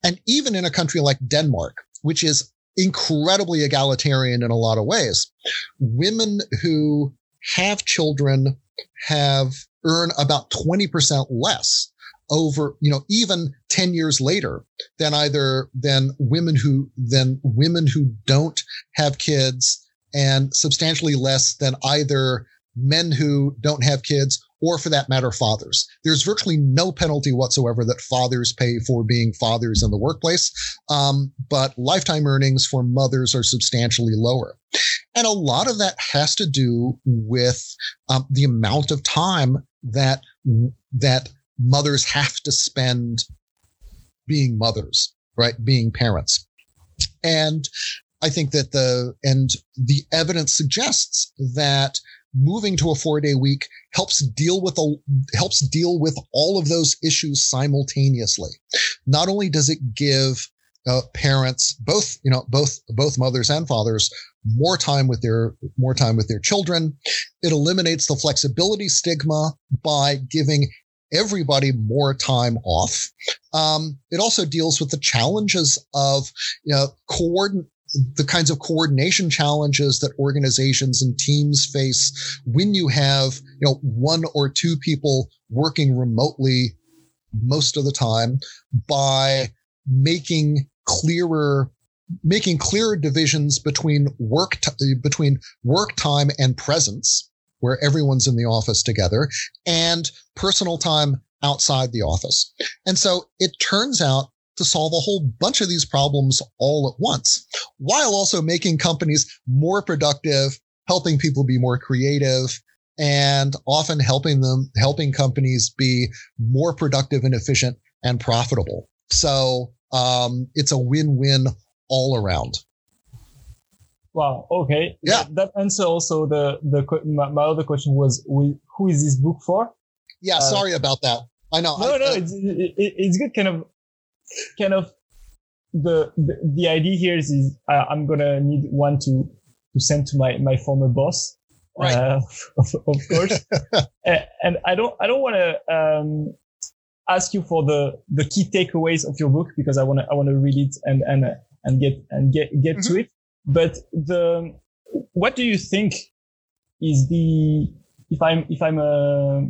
And even in a country like Denmark, which is incredibly egalitarian in a lot of ways. Women who have children have earn about 20% less over, you know, even 10 years later than either than women who than women who don't have kids and substantially less than either men who don't have kids or for that matter, fathers. There's virtually no penalty whatsoever that fathers pay for being fathers in the workplace. Um, but lifetime earnings for mothers are substantially lower. And a lot of that has to do with um, the amount of time that, that mothers have to spend being mothers, right? Being parents. And I think that the, and the evidence suggests that moving to a four day week helps deal with a, helps deal with all of those issues simultaneously. Not only does it give uh, parents, both, you know, both, both mothers and fathers more time with their, more time with their children. It eliminates the flexibility stigma by giving everybody more time off. Um, it also deals with the challenges of, you know, coordinate the kinds of coordination challenges that organizations and teams face when you have, you know, one or two people working remotely most of the time by making clearer making clearer divisions between work t- between work time and presence where everyone's in the office together and personal time outside the office. And so it turns out to solve a whole bunch of these problems all at once, while also making companies more productive, helping people be more creative, and often helping them, helping companies be more productive and efficient and profitable. So um, it's a win-win all around. Wow. Okay. Yeah. That, that answer also the the my, my, other question was we, who is this book for? Yeah. Uh, sorry about that. I know. No, I, no. Uh, it's it, it's good. Kind of kind of the, the, the idea here is, is I, am gonna need one to to send to my my former boss, right? Uh, of, of, course. and I don't I don't want to um, ask you for the the key takeaways of your book because I want to I want to read it and and and get and get get mm-hmm. to it. But the what do you think is the if I'm if I'm a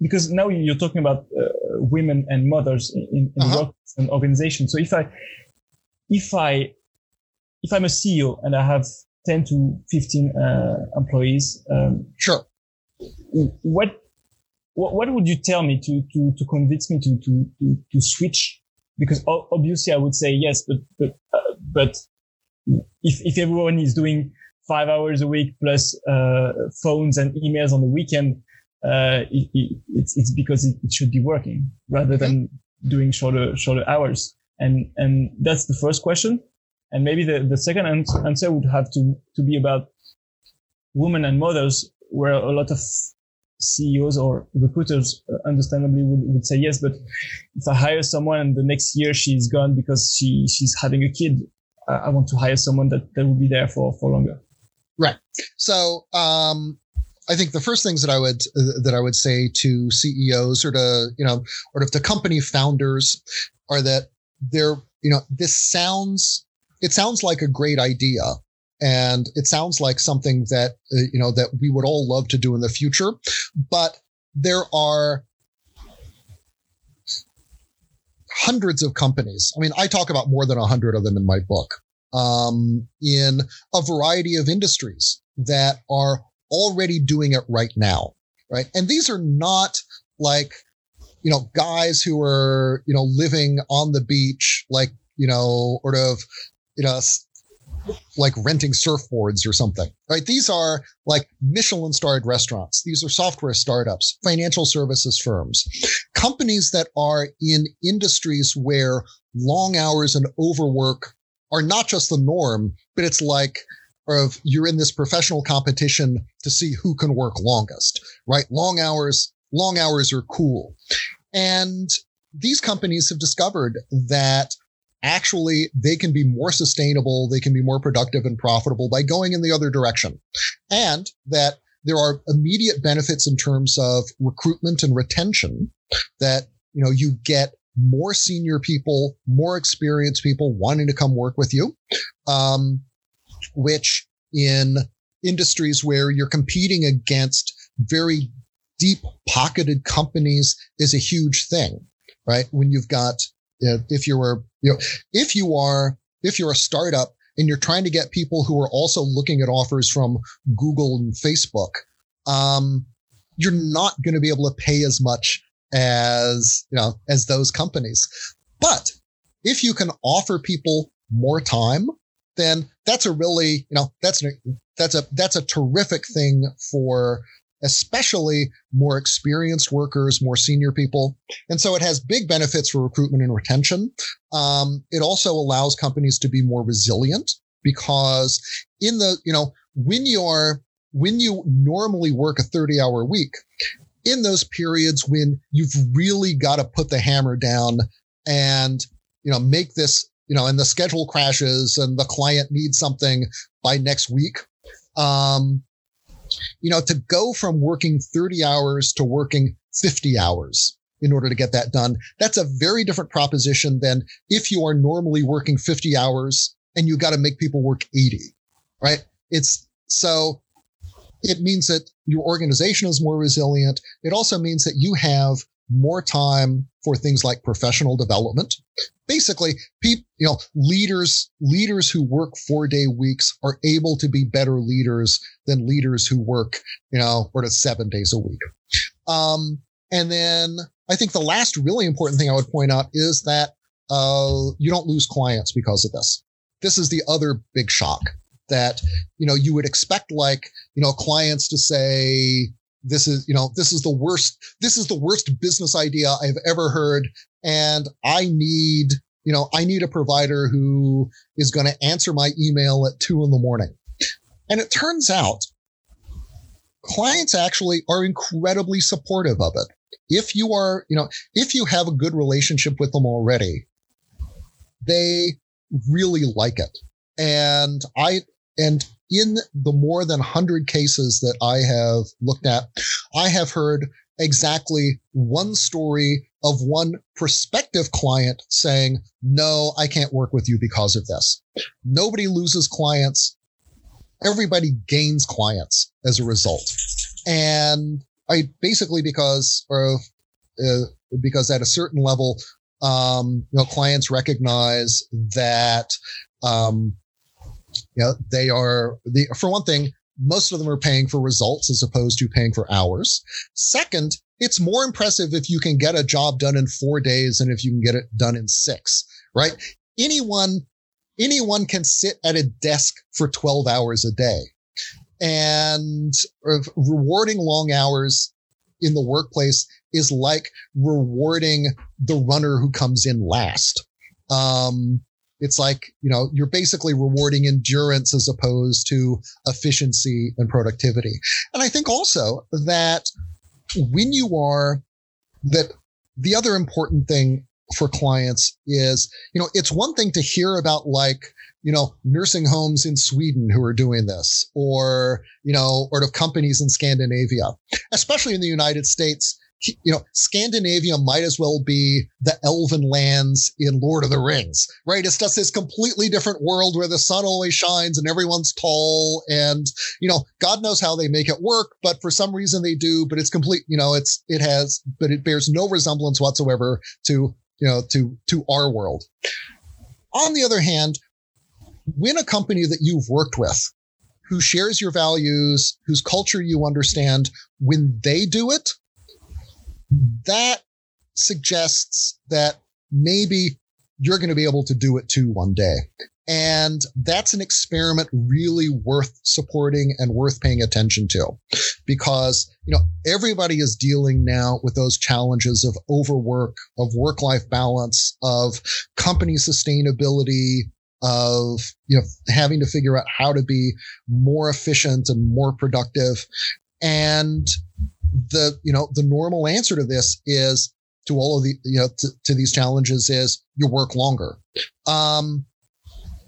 because now you're talking about uh, women and mothers in, in uh-huh. work and organization. So if I, if I, if I'm a CEO and I have 10 to 15 uh, employees, um, sure. What, what, what would you tell me to, to, to convince me to, to, to, to switch? Because obviously I would say yes, but, but, uh, but if, if everyone is doing five hours a week plus, uh, phones and emails on the weekend, uh, it, it, it's it's because it, it, should be working rather than doing shorter shorter hours. And and that's the first question. And maybe the, the second answer would have to to be about women and mothers, where a lot of CEOs or recruiters uh, understandably would, would say yes, but if I hire someone and the next year she's gone because she she's having a kid, I, I want to hire someone that, that will be there for, for longer. Right. So, um, I think the first things that I would uh, that I would say to CEOs or to you know or to company founders are that they're you know this sounds it sounds like a great idea. And it sounds like something that uh, you know that we would all love to do in the future. But there are hundreds of companies. I mean i talk about more than a hundred of them in my book um, in a variety of industries that are already doing it right now, right? And these are not like, you know, guys who are, you know, living on the beach, like, you know, sort of, you know, like renting surfboards or something, right? These are like Michelin starred restaurants. These are software startups, financial services firms, companies that are in industries where long hours and overwork are not just the norm, but it's like, of you're in this professional competition to see who can work longest, right? Long hours, long hours are cool. And these companies have discovered that actually they can be more sustainable, they can be more productive and profitable by going in the other direction. And that there are immediate benefits in terms of recruitment and retention that, you know, you get more senior people, more experienced people wanting to come work with you. Um, which in industries where you're competing against very deep pocketed companies is a huge thing, right? When you've got, uh, if you're, you know, if you are, if you're a startup and you're trying to get people who are also looking at offers from Google and Facebook, um, you're not going to be able to pay as much as, you know, as those companies. But if you can offer people more time, then that's a really, you know, that's a, that's a, that's a terrific thing for especially more experienced workers, more senior people. And so it has big benefits for recruitment and retention. Um, it also allows companies to be more resilient because in the, you know, when you are, when you normally work a 30 hour week, in those periods when you've really got to put the hammer down and, you know, make this, you know, and the schedule crashes and the client needs something by next week. Um, you know, to go from working 30 hours to working 50 hours in order to get that done, that's a very different proposition than if you are normally working 50 hours and you got to make people work 80, right? It's so it means that your organization is more resilient. It also means that you have more time for things like professional development. Basically, people, you know, leaders, leaders who work four day weeks are able to be better leaders than leaders who work, you know, or to seven days a week. Um, and then I think the last really important thing I would point out is that, uh, you don't lose clients because of this. This is the other big shock that, you know, you would expect like, you know, clients to say, this is, you know, this is the worst, this is the worst business idea I've ever heard. And I need, you know, I need a provider who is going to answer my email at two in the morning. And it turns out clients actually are incredibly supportive of it. If you are, you know, if you have a good relationship with them already, they really like it. And I, and in the more than 100 cases that I have looked at, I have heard exactly one story of one prospective client saying, no, I can't work with you because of this. Nobody loses clients. Everybody gains clients as a result. And I basically because, or, uh, because at a certain level, um, you know, clients recognize that, um, you know, they are the, for one thing, most of them are paying for results as opposed to paying for hours. Second, it's more impressive if you can get a job done in four days than if you can get it done in six, right? Anyone, anyone can sit at a desk for 12 hours a day and rewarding long hours in the workplace is like rewarding the runner who comes in last. Um, it's like, you know, you're basically rewarding endurance as opposed to efficiency and productivity. And I think also that when you are that the other important thing for clients is, you know, it's one thing to hear about like, you know, nursing homes in Sweden who are doing this or, you know, or of companies in Scandinavia, especially in the United States you know, Scandinavia might as well be the elven lands in Lord of the Rings, right? It's just this completely different world where the sun always shines and everyone's tall and, you know, God knows how they make it work, but for some reason they do, but it's complete, you know, it's, it has, but it bears no resemblance whatsoever to, you know, to, to our world. On the other hand, when a company that you've worked with who shares your values, whose culture you understand, when they do it, that suggests that maybe you're going to be able to do it too one day. And that's an experiment really worth supporting and worth paying attention to because, you know, everybody is dealing now with those challenges of overwork, of work life balance, of company sustainability, of, you know, having to figure out how to be more efficient and more productive. And the you know the normal answer to this is to all of the you know to, to these challenges is you work longer. Um,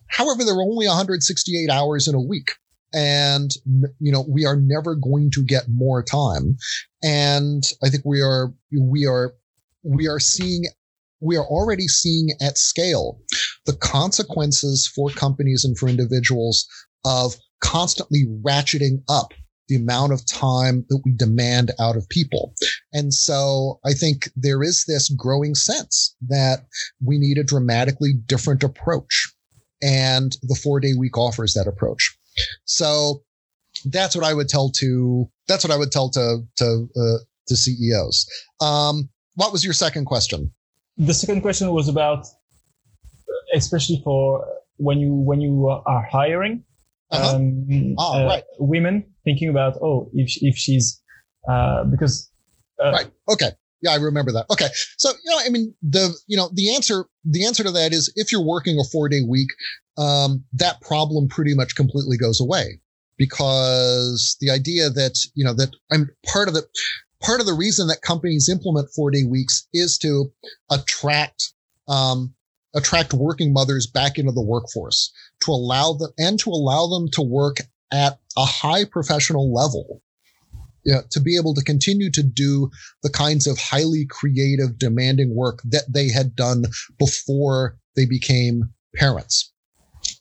however, there are only 168 hours in a week, and you know we are never going to get more time. And I think we are we are we are seeing we are already seeing at scale the consequences for companies and for individuals of constantly ratcheting up the amount of time that we demand out of people. And so I think there is this growing sense that we need a dramatically different approach. And the four day week offers that approach. So that's what I would tell to that's what I would tell to to uh, to CEOs. Um, what was your second question? The second question was about, especially for when you when you are hiring uh-huh. um, oh, uh, right. women, thinking about oh if if she's uh, because uh, right okay yeah, I remember that. Okay. So, you know, I mean, the, you know, the answer, the answer to that is if you're working a four day week, um, that problem pretty much completely goes away because the idea that, you know, that I'm part of the, part of the reason that companies implement four day weeks is to attract, um, attract working mothers back into the workforce to allow them and to allow them to work at a high professional level you know, to be able to continue to do the kinds of highly creative, demanding work that they had done before they became parents.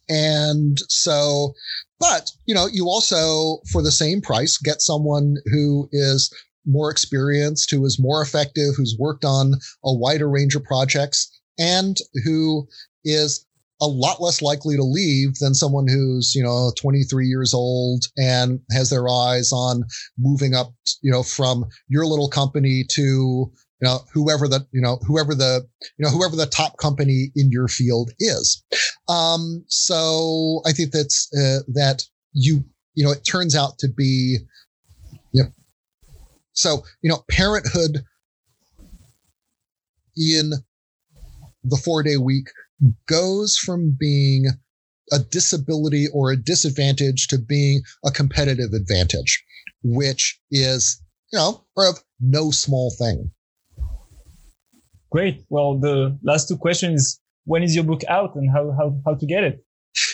And so, but, you know, you also, for the same price, get someone who is more experienced, who is more effective, who's worked on a wider range of projects, and who is a lot less likely to leave than someone who's, you know, 23 years old and has their eyes on moving up, you know, from your little company to, you know, whoever the, you know, whoever the, you know, whoever the top company in your field is. Um, so I think that's, uh, that you, you know, it turns out to be, you know, so, you know, parenthood in the four day week goes from being a disability or a disadvantage to being a competitive advantage, which is, you know, of no small thing. Great. Well, the last two questions when is your book out and how, how, how to get it?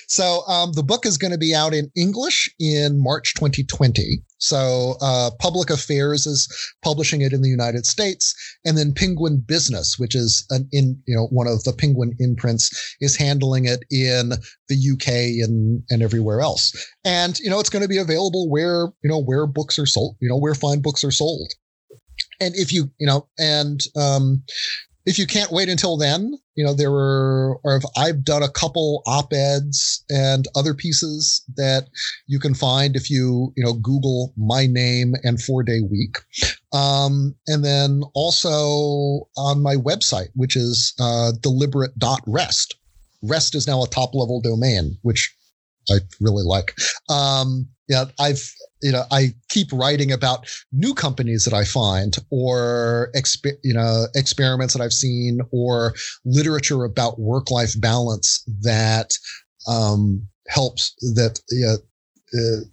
So um, the book is going to be out in English in March 2020. So uh, Public Affairs is publishing it in the United States, and then Penguin Business, which is an in you know one of the Penguin imprints, is handling it in the UK and and everywhere else. And you know it's going to be available where you know where books are sold, you know where fine books are sold. And if you you know and um, if you can't wait until then, you know, there were, or if I've done a couple op-eds and other pieces that you can find if you, you know, Google my name and four day week. Um, and then also on my website, which is, uh, deliberate.rest. Rest is now a top level domain, which I really like. Um, yeah, I've you know I keep writing about new companies that I find, or you know experiments that I've seen, or literature about work life balance that um, helps that uh,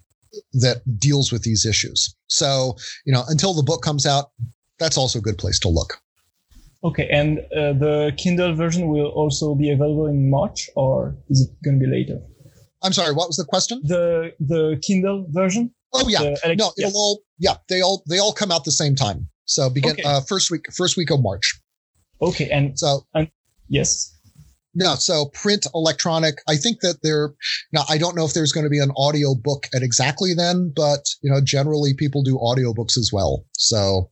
that deals with these issues. So you know until the book comes out, that's also a good place to look. Okay, and uh, the Kindle version will also be available in March, or is it going to be later? I'm sorry, what was the question? The the Kindle version. Oh yeah, the, no, it'll all yeah they all they all come out the same time. So begin okay. uh, first week first week of March. Okay, and so and yes. No, so print, electronic. I think that there. Now, I don't know if there's going to be an audio book at exactly then, but you know, generally people do audiobooks as well. So.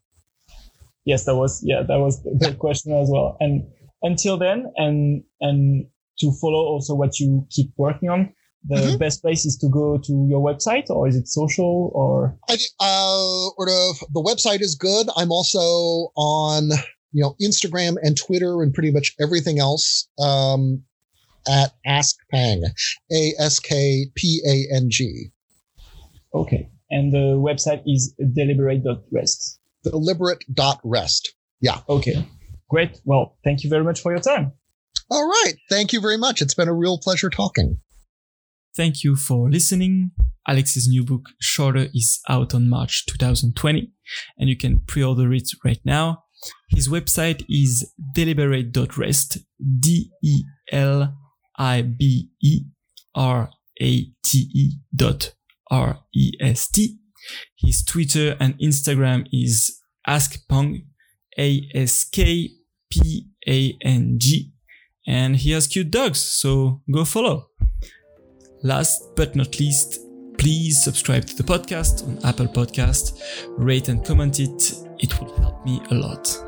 Yes, that was yeah, that was the question as well. And until then, and and to follow also what you keep working on, the mm-hmm. best place is to go to your website or is it social or? I, uh, or the, the website is good. I'm also on you know instagram and twitter and pretty much everything else um, at ask pang a-s-k-p-a-n-g okay. And the website is deliberate.rest deliberate.rest yeah. Okay. Great. Well thank you very much for your time. All right. Thank you very much. It's been a real pleasure talking Thank you for listening. Alex's new book, Shorter, is out on March 2020, and you can pre-order it right now. His website is deliberate.rest, D-E-L-I-B-E-R-A-T-E dot R-E-S-T. His Twitter and Instagram is askpang, A-S-K-P-A-N-G. And he has cute dogs, so go follow. Last but not least, please subscribe to the podcast on Apple Podcast, rate and comment it. It will help me a lot.